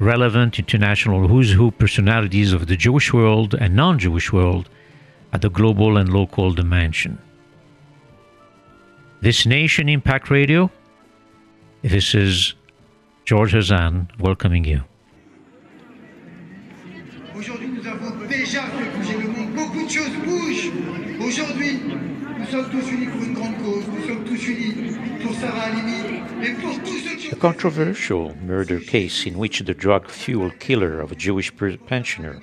relevant international who's who personalities of the Jewish world and non Jewish world at the global and local dimension. This Nation Impact Radio, this is George Hazan welcoming you. Aujourd'hui, nous avons déjà fait bouger le monde. Beaucoup de choses bougent. Aujourd'hui, A controversial murder case in which the drug fueled killer of a Jewish pensioner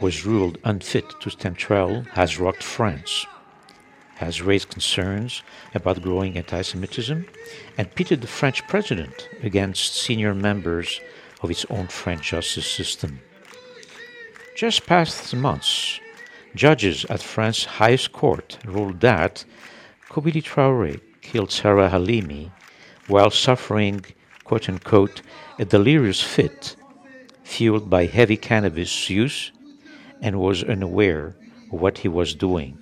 was ruled unfit to stand trial has rocked France, has raised concerns about growing anti Semitism, and pitted the French president against senior members of its own French justice system. Just past months, judges at France's highest court ruled that Kobili Traoré killed Sarah Halimi while suffering, quote unquote, a delirious fit fueled by heavy cannabis use and was unaware of what he was doing,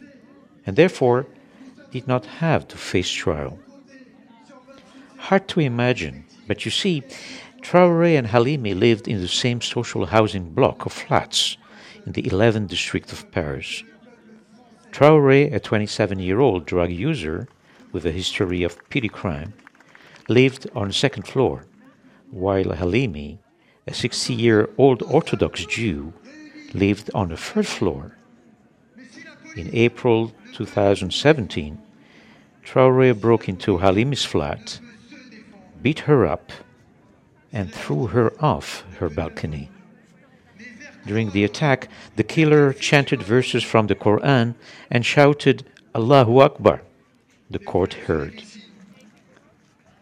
and therefore did not have to face trial. Hard to imagine, but you see, Traoré and Halimi lived in the same social housing block of flats in the 11th district of Paris. Traoré, a 27 year old drug user with a history of petty crime, lived on the second floor, while Halimi, a 60 year old Orthodox Jew, lived on the third floor. In April 2017, Traoré broke into Halimi's flat, beat her up, and threw her off her balcony. During the attack, the killer chanted verses from the Quran and shouted, Allahu Akbar. The court heard.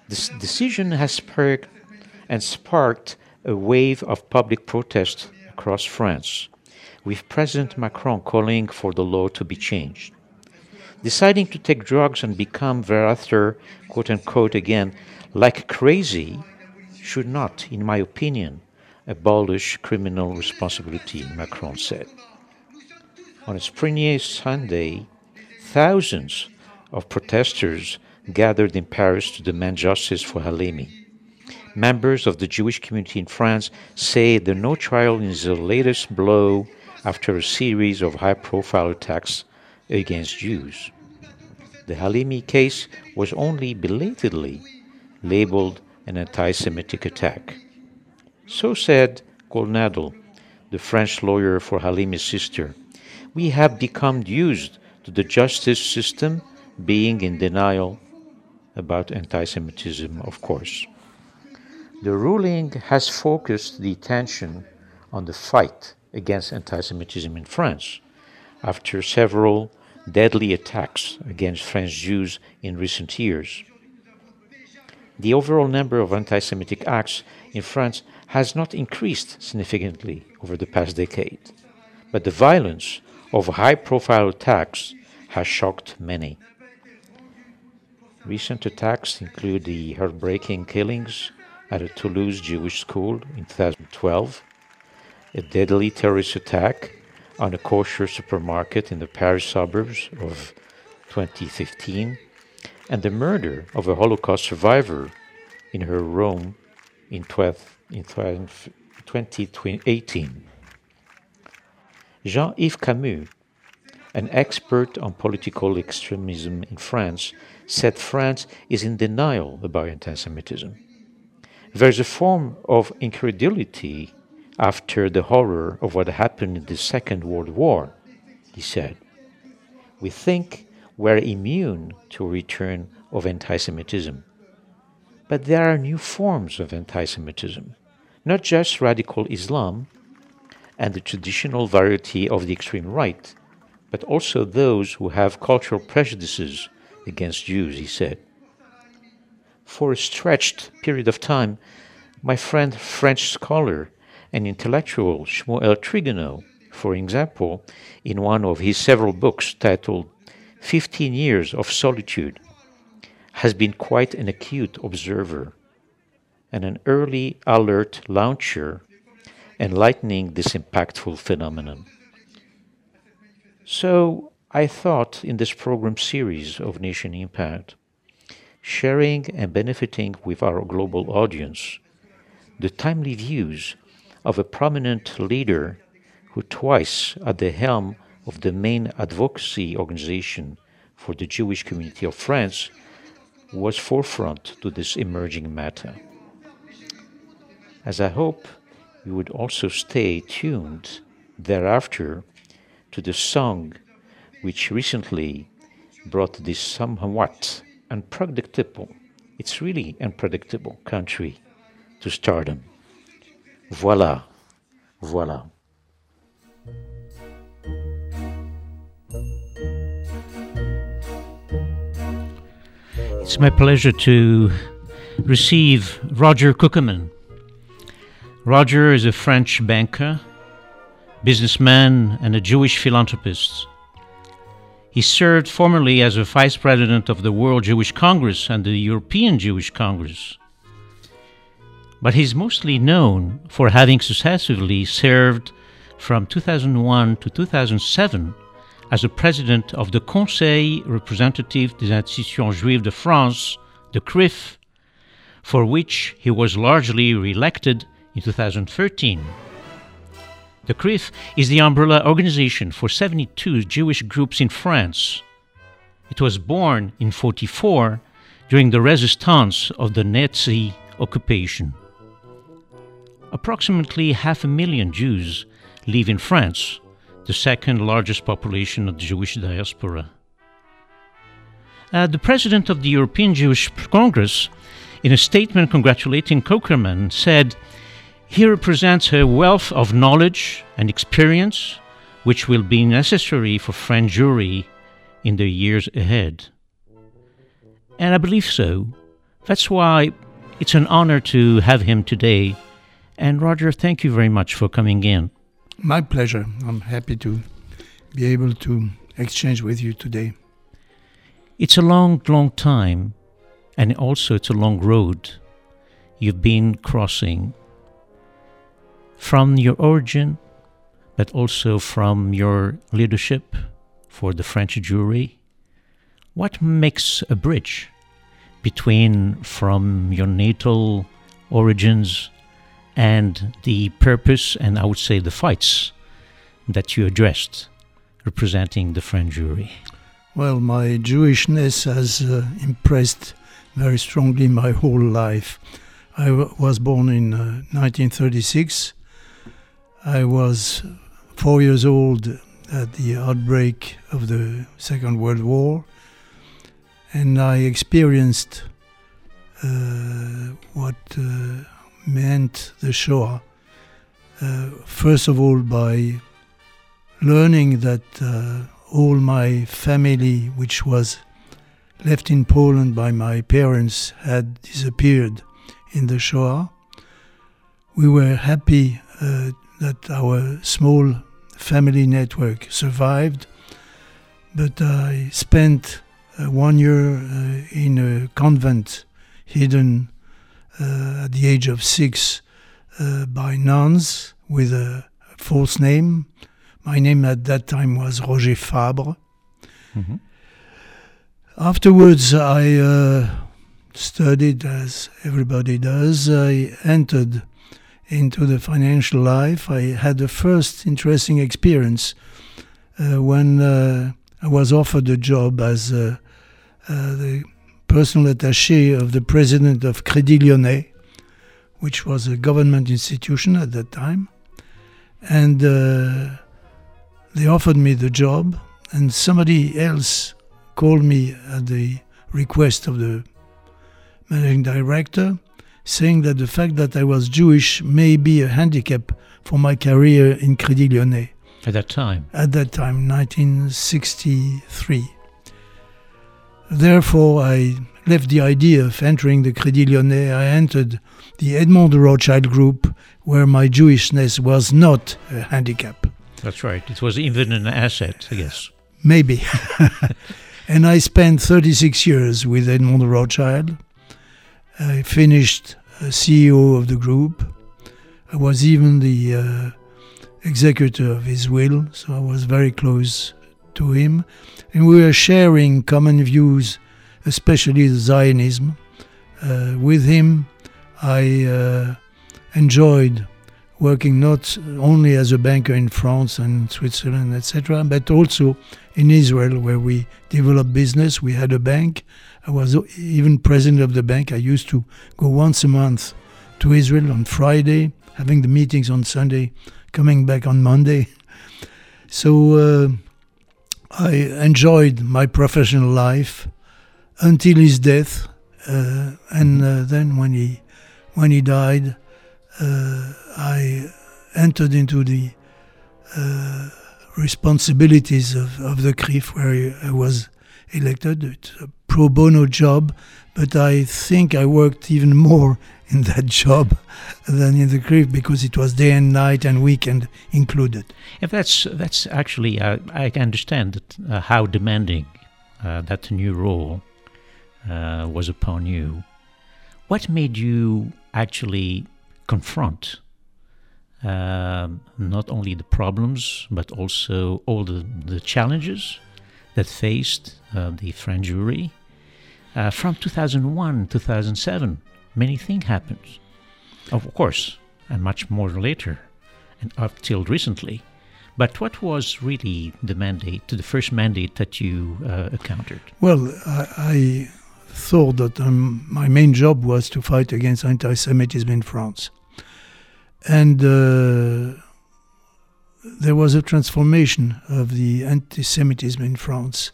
This decision has sparked and sparked a wave of public protest across France, with President Macron calling for the law to be changed. Deciding to take drugs and become thereafter, quote unquote, again, like crazy should not, in my opinion, abolish criminal responsibility, Macron said. On a Sprenier Sunday, thousands of protesters gathered in Paris to demand justice for Halimi. Members of the Jewish community in France say the no trial is the latest blow after a series of high profile attacks against Jews. The Halimi case was only belatedly labeled an anti Semitic attack. So said Goldnadel, the French lawyer for Halimi's sister. We have become used to the justice system being in denial about anti Semitism, of course. The ruling has focused the attention on the fight against anti Semitism in France after several deadly attacks against French Jews in recent years. The overall number of anti Semitic acts in France has not increased significantly over the past decade, but the violence of high profile attacks has shocked many. Recent attacks include the heartbreaking killings at a Toulouse Jewish school in 2012, a deadly terrorist attack on a kosher supermarket in the Paris suburbs of 2015, and the murder of a Holocaust survivor in her Rome in 12 in 2018. Jean Yves Camus, an expert on political extremism in France, said France is in denial about anti Semitism. There's a form of incredulity after the horror of what happened in the Second World War, he said. We think we're immune to a return of anti Semitism. But there are new forms of anti Semitism, not just radical Islam and the traditional variety of the extreme right, but also those who have cultural prejudices against Jews, he said. For a stretched period of time, My friend, French scholar and intellectual Shmuel Trigano, for example, in one of his several books titled 15 Years of Solitude, has been quite an acute observer and an early alert launcher enlightening this impactful phenomenon. So, I thought in this program series of Nation Impact, sharing and benefiting with our global audience the timely views of a prominent leader who twice at the helm of the main advocacy organization for the Jewish community of France was forefront to this emerging matter. As I hope you would also stay tuned thereafter to the song which recently brought this somewhat unpredictable, it's really unpredictable country to stardom. Voilà, voilà. It's my pleasure to receive Roger Cukierman. Roger is a French banker, businessman, and a Jewish philanthropist. He served formerly as a vice president of the World Jewish Congress and the European Jewish Congress. But he's mostly known for having successively served from 2001 to 2007 as a president of the Conseil représentatif des institutions juives de France, the CRIF, for which he was largely re-elected in 2013. The CRIF is the umbrella organization for 72 Jewish groups in France. It was born in 44 during the resistance of the Nazi occupation. Approximately half a million Jews live in France, the second largest population of the Jewish diaspora. Uh, the president of the European Jewish Congress, in a statement congratulating Cukierman, said, He represents a wealth of knowledge and experience which will be necessary for French Jewry in the years ahead. And I believe so. That's why it's an honor to have him today. And Roger, thank you very much for coming in. My pleasure. I'm happy to be able to exchange with you today. It's a long, long time, and also it's a long road you've been crossing from your origin, but also from your leadership for the French Jewry. What makes a bridge between from your natal origins and the purpose and I would say the fights that you addressed representing the French Jewry? Well, my Jewishness has uh, impressed very strongly my whole life. I was born in uh, 1936. I was four years old at the outbreak of the Second World War, and I experienced uh, what uh, meant the Shoah. Uh, first of all, by learning that uh, all my family, which was left in Poland by my parents, had disappeared in the Shoah. We were happy uh, that our small family network survived, but I spent uh, one year uh, in a convent hidden uh, at the age of six uh, by nuns with a false name. My name at that time was Roger Fabre. Mhm. Afterwards, I uh, studied as everybody does. I entered into the financial life. I had the first interesting experience uh, when uh, I was offered a job as uh, uh, the personal attaché of the president of Crédit Lyonnais, which was a government institution at that time. And uh, they offered me the job, and somebody else called me at the request of the managing director, saying that the fact that I was Jewish may be a handicap for my career in Crédit Lyonnais At that time, at that time, 1963. Therefore, I left the idea of entering the Crédit Lyonnais. I entered the Edmond de Rothschild group, where my Jewishness was not a handicap. That's right. It was even an asset, I guess. Maybe. and I spent 36 years with Edmond de Rothschild. I finished uh, CEO of the group. I was even the uh, executor of his will, so I was very close to him. And we were sharing common views, especially the Zionism. Uh, with him, I uh, enjoyed working not only as a banker in France and Switzerland, etc., but also in Israel, where we developed business. We had a bank. I was even president of the bank. I used to go once a month to Israel on Friday, having the meetings on Sunday, coming back on Monday. So uh, I enjoyed my professional life until his death, uh, and uh, then when he when he died, uh, I entered into the uh, responsibilities of, of the CRIF, where I was elected. It's a pro bono job, but I think I worked even more in that job than in the CRIF because it was day and night and weekend included. If that's that's actually, uh, I understand that, uh, how demanding uh, that new role uh, was upon you. What made you actually confront um, not only the problems but also all the, the challenges that faced uh, the French Jewry. Uh, from 2001 2007, many things happened, of course, and much more later, and up till recently. But what was really the mandate, to the first mandate that you uh, encountered? Well, I, I thought that um, my main job was to fight against anti Semitism in France. And uh, there was a transformation of the anti Semitism in France.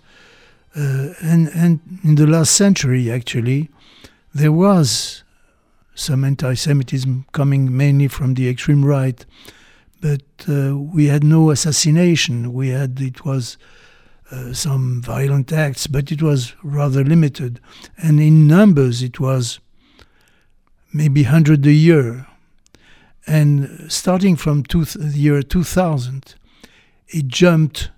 Uh, and, and in the last century, actually, there was some anti Semitism coming mainly from the extreme right. But uh, we had no assassination. We had, it was uh, some violent acts, but it was rather limited. And in numbers, it was maybe 100 a year. And starting from two th- the year 2000, it jumped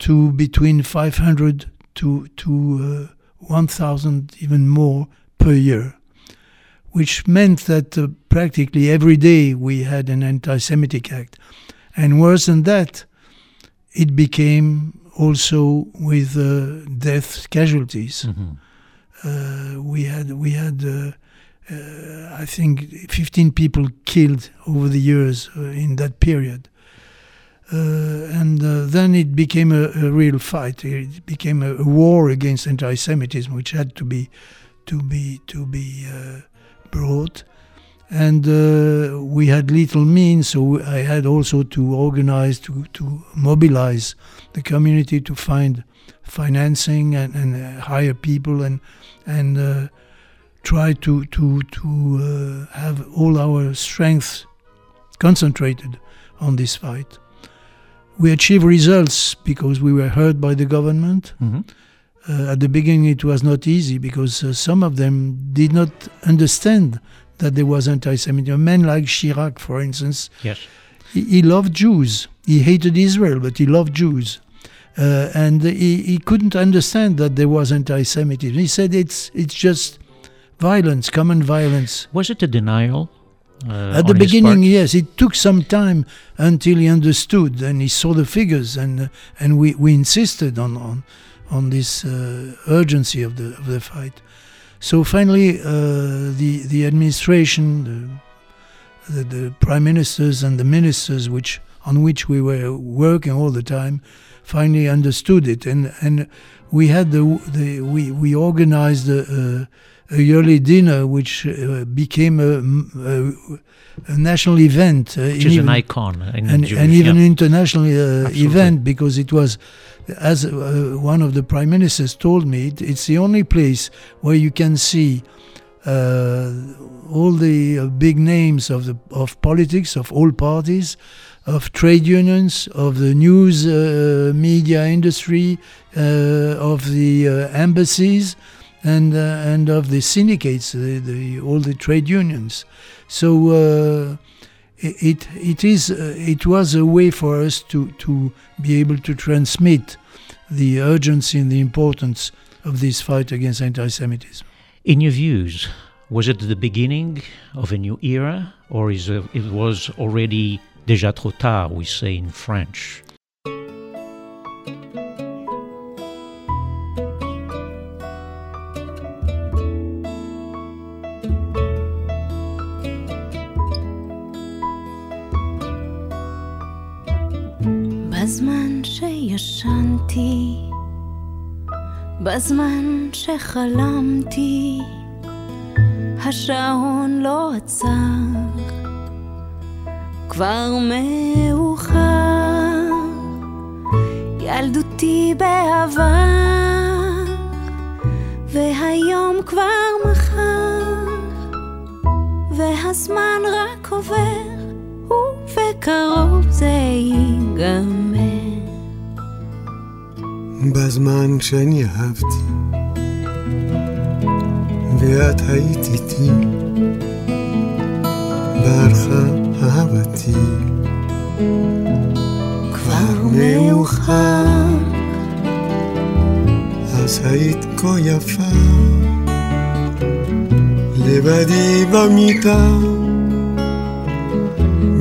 to between 500 to, to uh, 1,000, even more per year, which meant that uh, practically every day we had an anti Semitic act. And worse than that, it became also with uh, death casualties. Uh, we had we had uh, uh, I think 15 people killed over the years uh, in that period. Uh, and uh, then it became a, a real fight. It became a, war against anti-Semitism, which had to be to be to be uh, brought. And uh, we had little means, so I had also to organize, to, to mobilize the community to find financing and, and hire people and and uh, try to to to have all our strength concentrated on this fight. We achieved results because we were heard by the government. Mm-hmm. Uh, at the beginning, it was not easy because uh, some of them did not understand that there was anti-Semitism. A man like Chirac, for instance, Yes. he, he loved Jews. He hated Israel, but he loved Jews. Uh, and he, he couldn't understand that there was anti-Semitism. He said it's it's just violence, common violence. Was it a denial? Uh, At the beginning, yes, it took some time until he understood and he saw the figures, and uh, and we, we insisted on on on this uh, urgency of the of the fight. So finally, uh, the the administration, the, the the prime ministers and the ministers, which on which we were working all the time, finally understood it, and and we had the the we we organized a, a, yearly dinner, which uh, became a, a, a national event, uh, Which is an even- icon in and, Jewish, and even yeah. international uh, event because it was, as uh, one of the prime ministers told me, it, it's the only place where you can see uh, all the uh, big names of the of politics of all parties, of trade unions, of the news uh, media industry, uh, of the uh, embassies. And uh, and of the syndicates, the, the, all the trade unions. So uh, it it is uh, it was a way for us to to be able to transmit the urgency and the importance of this fight against anti-Semitism. In your views, was it the beginning of a new era, or is it, it was already déjà trop tard? We say in French. בזמן שישנתי, בזמן שחלמתי, השעון לא עצר, כבר מאוחר, ילדותי בעבר, והיום כבר מחר, והזמן רק עובר, ובקרוב זה ייגמר. בזמן שאני אהבתי, ואת היית איתי, ברכה אהבתי. כבר מאוחר, אז היית כה יפה, לבדי במיטה,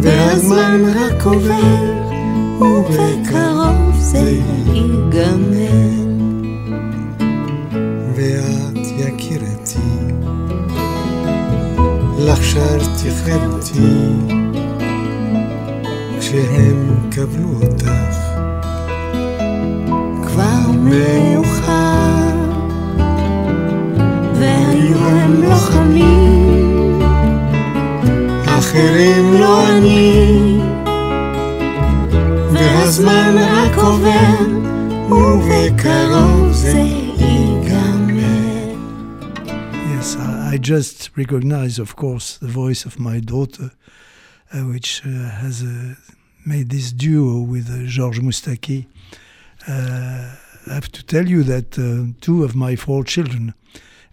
והזמן רק עובר, ובקרוב זה ייגמר. ואת יקירתי, לך שרתי חירותי, כשהם קבלו אותך, כבר מאוחר, והיו הם לוחמים, אחרים לא אני, והזמן רק עובר, ובקרוב זה ייגמר. Yes, I, I just recognize, of course, the voice of my daughter, uh, which uh, has uh, made this duo with uh, Georges Moustaki. Uh, I have to tell you that uh, two of my four children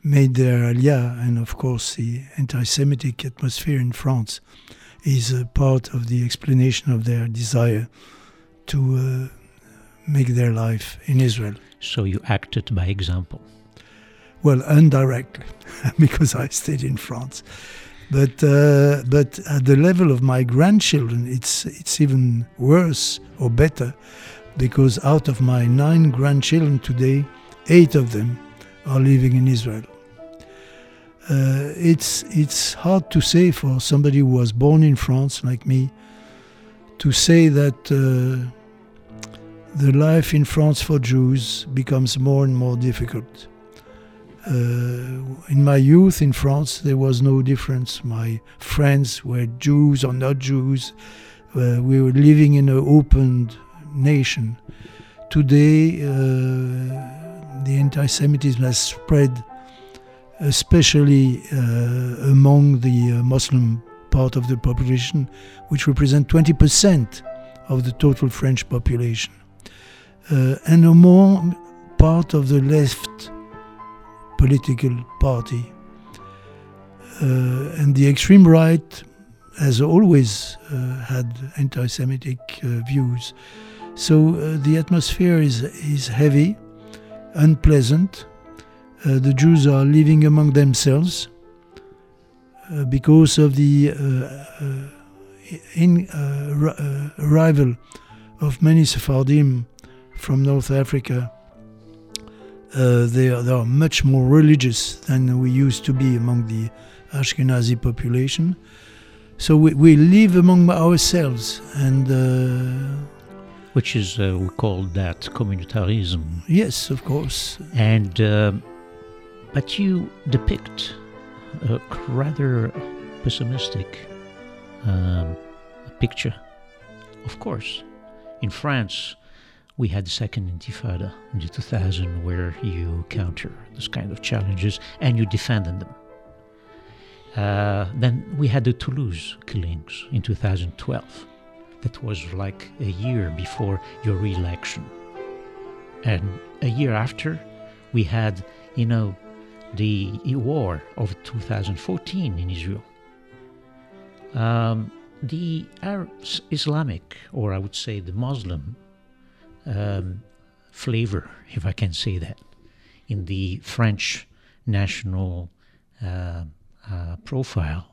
made their aliyah, and of course, the anti Semitic atmosphere in France is a part of the explanation of their desire to uh, make their life in Israel. So you acted by example. Well, indirectly, because I stayed in France. But uh, but at the level of my grandchildren, it's it's even worse or better, because out of my nine grandchildren today, eight of them are living in Israel. Uh, it's it's hard to say for somebody who was born in France like me, to say that uh, the life in France for Jews becomes more and more difficult. Uh, in my youth in France, there was no difference. My friends were Jews or not Jews. Uh, we were living in an open nation. Today, uh, the anti Semitism has spread, especially uh, among the uh, Muslim part of the population, which represent 20% of the total French population. Uh, and more part of the left political party. Uh, and the extreme right has always uh, had anti Semitic uh, views. So uh, the atmosphere is, is heavy, unpleasant. Uh, the Jews are living among themselves uh, because of the in, arrival of many Sephardim from North Africa uh, they, are, they are much more religious than we used to be among the Ashkenazi population. So we, we live among ourselves, and uh, Which is, uh, we call that communitarism. yes, of course, And, uh, but you depict a rather pessimistic um, picture. Of course, in France, we had the second intifada in the 2000 where you counter this kind of challenges and you defended them. Uh, then we had the Toulouse killings in 2012. That was like a year before your re-election. And a year after, we had, you know, the war of 2014 in Israel. Um, the Arab, Islamic, or I would say the Muslim um, flavor, if I can say that, in the French national uh, uh, profile.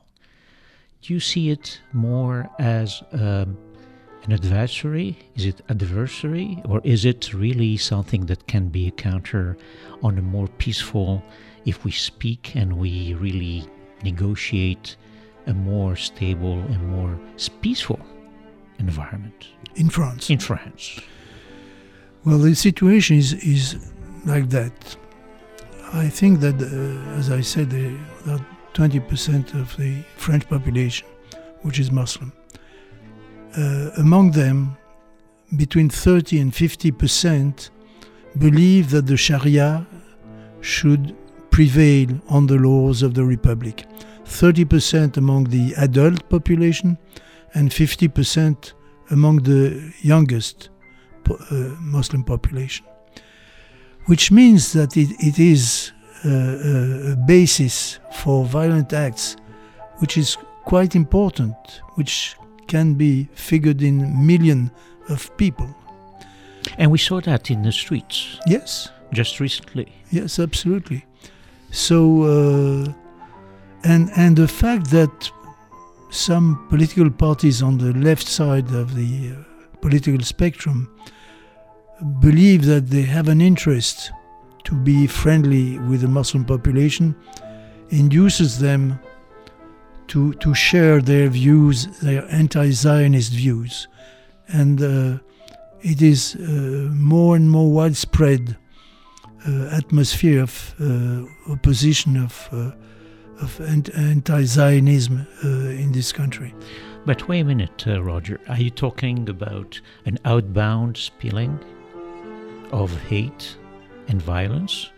Do you see it more as um, an adversary? Is it adversary, or is it really something that can be a counter on a more peaceful? If we speak and we really negotiate a more stable and more peaceful environment in France. in France. Well, the situation is, is like that. I think that, uh, as I said, there are 20% of the French population which is Muslim. Uh, among them, between 30 and 50% believe that the Sharia should prevail on the laws of the Republic. 30% among the adult population and 50% among the youngest po- uh, Muslim population. Which means that it, it is uh, a, a basis for violent acts which is quite important, which can be figured in millions of people. And we saw that in the streets Yes, just recently. yes, absolutely. So, uh, and and the fact that some political parties on the left side of the uh, political spectrum believe that they have an interest to be friendly with the Muslim population induces them to to share their views, their anti-Zionist views, and uh, it is uh, more and more widespread atmosphere of uh, opposition of uh, of anti-Zionism uh, in this country. But wait a minute, uh, Roger. Are you talking about an outbound spilling of hate and violence,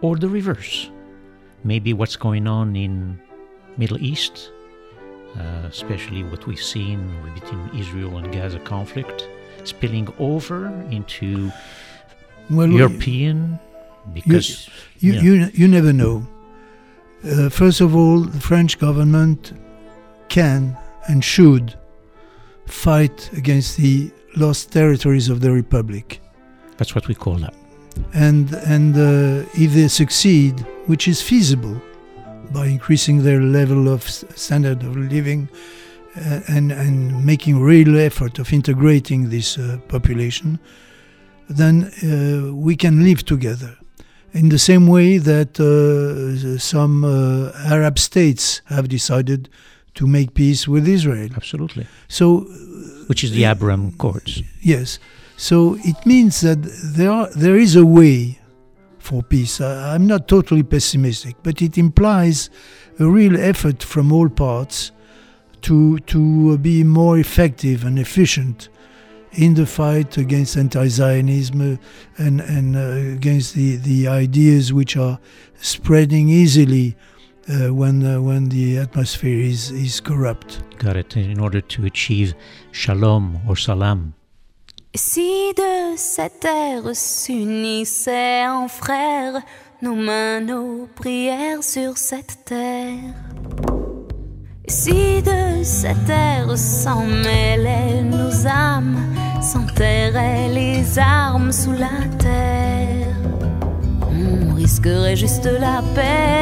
or the reverse? Maybe what's going on in Middle East, uh, especially what we've seen between Israel and Gaza conflict, spilling over into Well, European, because you, yeah. you, you never know. Uh, first of all, the French government can and should fight against the lost territories of the Republic. that's what we call that. and and uh, if they succeed, which is feasible, by increasing their level of standard of living uh, and and making real effort of integrating this uh, population, then uh, we can live together. In the same way that uh, some uh, Arab states have decided to make peace with Israel. Absolutely. So Which is the Abraham Accords. Yes. So it means that there are, there is a way for peace. I, I'm not totally pessimistic, but it implies a real effort from all parts to to be more effective and efficient in the fight against anti-Zionism uh, and and uh, against the the ideas which are spreading easily uh, when uh, when the atmosphere is is corrupt. Got it. In order to achieve shalom or salam. Si de cette terre s'unissaient en frères nos mains, nos prières sur cette terre. Si de cette terre s'en mêlaient nos âmes, s'enterraient les armes sous la terre, on risquerait juste la paix.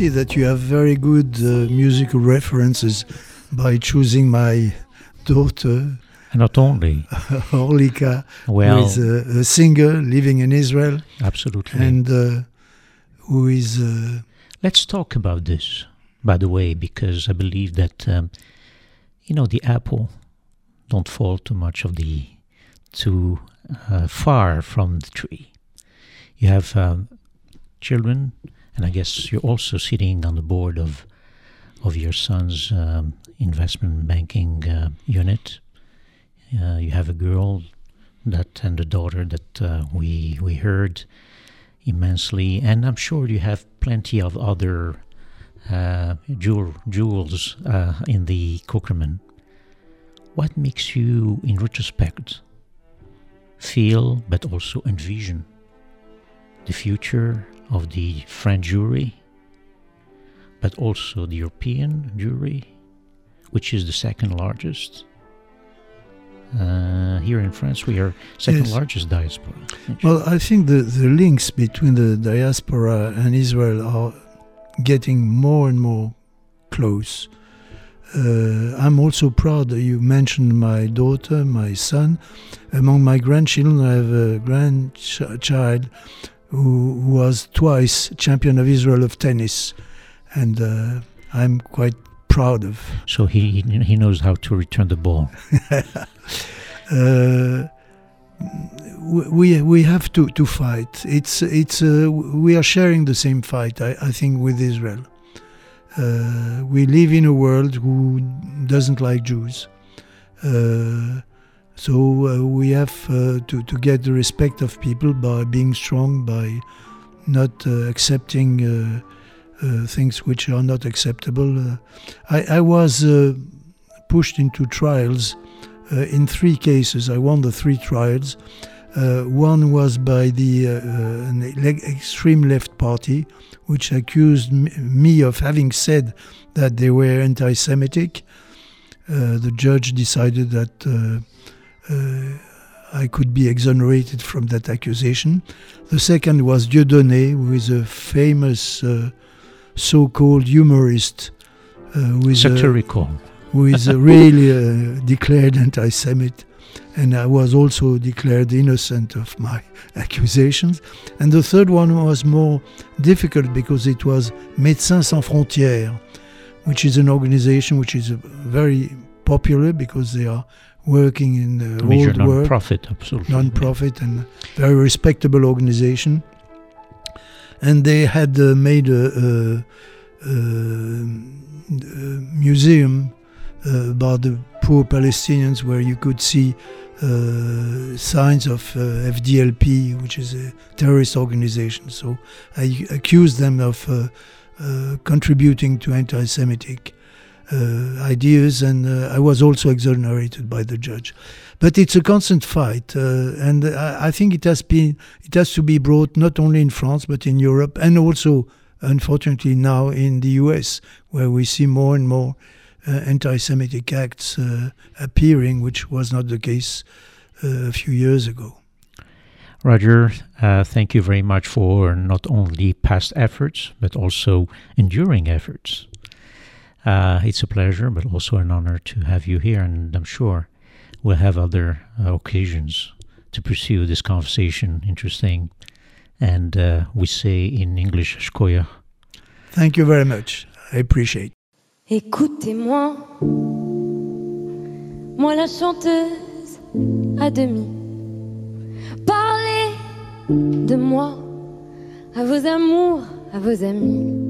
See that you have very good uh, musical references by choosing my daughter, Not only, Orlika, well, who is a, a singer living in Israel absolutely. and uh, who is. Uh, Let's talk about this, by the way, because I believe that, um, you know, the apple don't fall too much of the too uh, far from the tree. You have um, children, and I guess you're also sitting on the board of of your son's um, investment banking uh, unit. Uh, you have a girl that and a daughter that uh, we we heard immensely, and I'm sure you have plenty of other uh, jewel, jewels uh, in the Cukierman. What makes you, in retrospect, feel but also envision the future of the French Jewry, but also the European Jewry, which is the second largest? Uh, here in France, we are second Yes. largest diaspora. Well, I think the, the links between the diaspora and Israel are getting more and more close. Uh, I'm also proud that you mentioned my daughter, my son. Among my grandchildren, I have a grandchild who, was twice champion of Israel of tennis, and uh, I'm quite proud of. So he he knows how to return the ball. uh, we we have to, to fight. It's it's uh, we are sharing the same fight. I, I think with Israel. Uh, we live in a world who doesn't like Jews, uh, so uh, we have uh, to to get the respect of people by being strong, by not uh, accepting. Uh, uh, things which are not acceptable. Uh, I, I was pushed into trials in three cases. I won the three trials. One was by the an extreme left party, which accused me of having said that they were anti-Semitic. The judge decided that I could be exonerated from that accusation. The second was Dieudonné, who is a famous uh, so-called humorist, uh, who is a- Satirical. who is really uh, declared anti-Semite, and I was also declared innocent of my accusations. And the third one was more difficult because it was Médecins Sans Frontières, which is an organization which is uh, very popular because they are working in the Major world work non-profit, absolutely. non-profit and very respectable organization. And they had uh, made a, a, a, museum uh, about the poor Palestinians where you could see uh, signs of uh, FDLP, which is a terrorist organization. So I accused them of uh, uh, contributing to anti-Semitic uh, ideas, and uh, I was also exonerated by the judge. But it's a constant fight, uh, and I, I think it has been it has to be brought not only in France but in Europe, and also, unfortunately, now in the U.S., where we see more and more uh, anti-Semitic acts uh, appearing, which was not the case uh, a few years ago. Roger, uh, thank you very much for not only past efforts, but also enduring efforts. Uh, it's a pleasure, but also an honor to have you here, and I'm sure we'll have other uh, occasions to pursue this conversation. Interesting. And uh, we say in English, Shkoya. Thank you very much. I appreciate. Écoutez-moi, moi la chanteuse à demi. Parlez de moi à vos amours, à vos amis.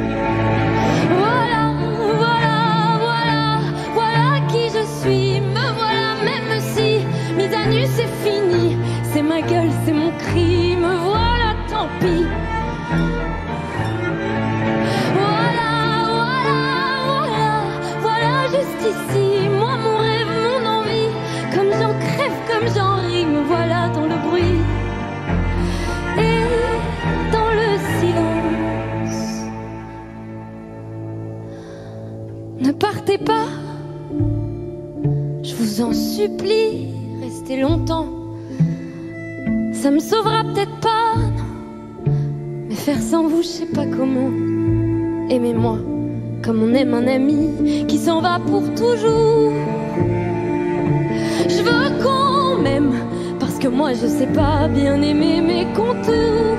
Voilà, voilà, voilà, voilà juste ici, moi mon rêve, mon envie, comme j'en crève, comme j'en rime, voilà dans le bruit et dans le silence. Ne partez pas, je vous en supplie, restez longtemps. Ça me sauvera peut-être pas faire sans vous, je sais pas comment. Aimez-moi comme on aime un ami qui s'en va pour toujours. Je veux qu'on m'aime parce que moi je sais pas bien aimer mes contours.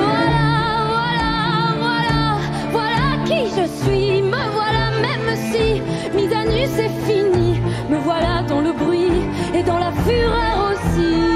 Voilà, voilà, voilà, voilà qui je suis. Me voilà même si mise à nu c'est fini. Me voilà dans le bruit et dans la fureur aussi.